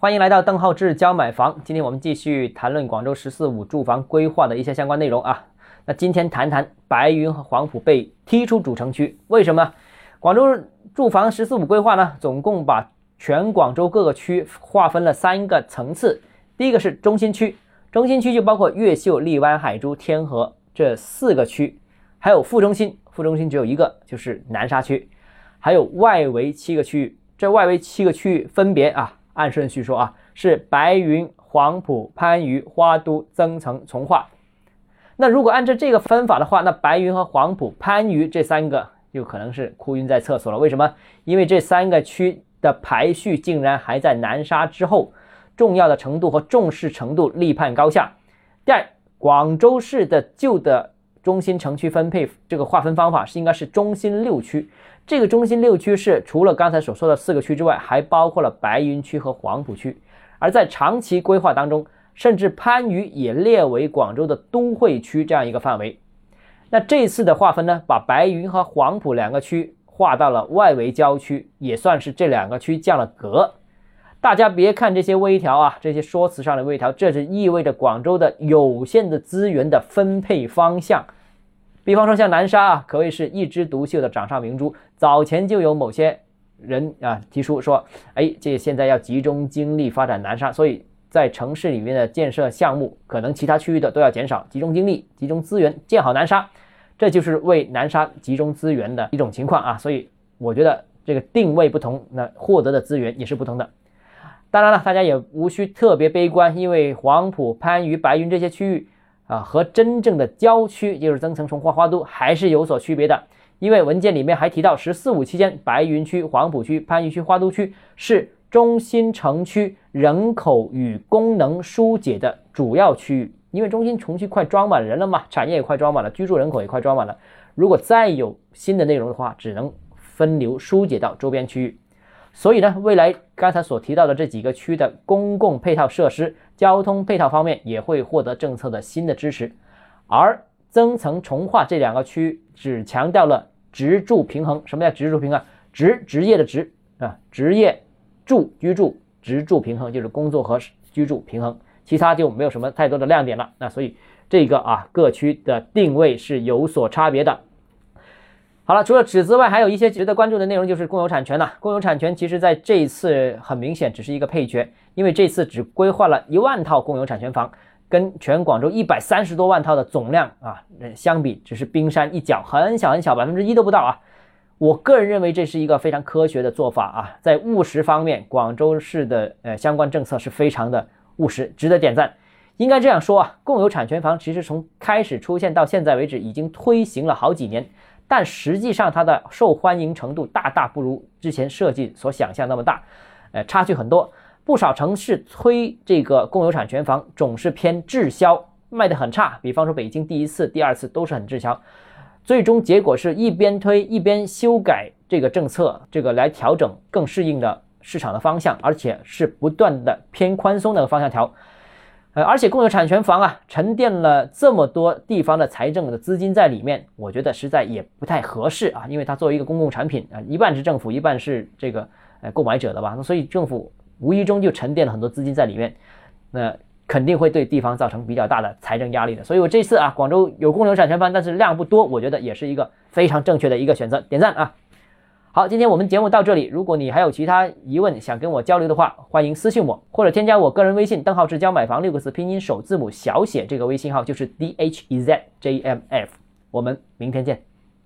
欢迎来到邓浩志教买房。今天我们继续谈论广州“十四五”住房规划的一些相关内容啊。那今天谈谈白云和黄埔被踢出主城区，为什么？广州住房“十四五”规划呢，总共把全广州各个区划分了三个层次。第一个是中心区，中心区就包括越秀、荔湾、海珠、天河这四个区，还有副中心，副中心只有一个，就是南沙区，还有外围七个区域。这外围七个区域分别啊，按顺序说啊，是白云、黄埔、番禺、花都、增城、从化。那如果按照这个分法的话，那白云和黄埔、番禺这三个就可能是哭晕在厕所了。为什么？因为这三个区的排序竟然还在南沙之后，重要的程度和重视程度立判高下。第二，广州市的旧的中心城区分配这个划分方法是应该是中心六区。这个中心六区是除了刚才所说的四个区之外，还包括了白云区和黄埔区。而在长期规划当中，甚至番禺也列为广州的都会区这样一个范围。那这次的划分呢，把白云和黄埔两个区划到了外围郊区，也算是这两个区降了格。大家别看这些微调啊，这些说辞上的微调，这是意味着广州的有限的资源的分配方向。比方说像南沙啊，可谓是一枝独秀的掌上明珠。早前就有某些人啊提出说，哎，这现在要集中精力发展南沙，所以在城市里面的建设项目，可能其他区域的都要减少，集中精力、集中资源建好南沙，这就是为南沙集中资源的一种情况啊。所以我觉得这个定位不同，那获得的资源也是不同的。当然了，大家也无需特别悲观，因为黄埔、番禺、白云这些区域。啊，和真正的郊区，就是增城、从化、花都，还是有所区别的。因为文件里面还提到，“十四五”期间，白云区、黄埔区、番禺区、花都区是中心城区人口与功能疏解的主要区域。因为中心城区快装满人了嘛，产业也快装满了，居住人口也快装满了。如果再有新的内容的话，只能分流疏解到周边区域。所以呢，未来刚才所提到的这几个区的公共配套设施、交通配套方面也会获得政策的新的支持，而增城、从化这两个区只强调了职住平衡。什么叫职住平衡？职职业的职啊，职业住居住，职住平衡就是工作和居住平衡，其他就没有什么太多的亮点了。那所以这个啊，各区的定位是有所差别的。好了，除了纸之外，还有一些值得关注的内容，就是公有产权了。公有产权其实在这一次很明显只是一个配角，因为这次只规划了一万套公有产权房，跟全广州一百三十多万套的总量啊相比，只是冰山一角，很小很小，百分之一都不到啊。我个人认为这是一个非常科学的做法啊，在务实方面，广州市的呃相关政策是非常的务实，值得点赞。应该这样说啊，共有产权房其实从开始出现到现在为止，已经推行了好几年。但实际上，它的受欢迎程度大大不如之前设计所想象那么大，呃，差距很多。不少城市推这个共有产权房总是偏滞销，卖得很差。比方说北京，第一次、第二次都是很滞销，最终结果是一边推一边修改这个政策，这个来调整更适应的市场的方向，而且是不断的偏宽松的方向调。而且共有产权房啊，沉淀了这么多地方的财政的资金在里面，我觉得实在也不太合适啊，因为它作为一个公共产品啊，一半是政府，一半是这个呃购买者的吧，那所以政府无意中就沉淀了很多资金在里面，那肯定会对地方造成比较大的财政压力的。所以我这次啊，广州有共有产权房，但是量不多，我觉得也是一个非常正确的一个选择，点赞啊！好，今天我们节目到这里。如果你还有其他疑问想跟我交流的话，欢迎私信我，或者添加我个人微信“邓浩志教买房”六个字拼音首字母小写，这个微信号就是 d h e z j m f。我们明天见。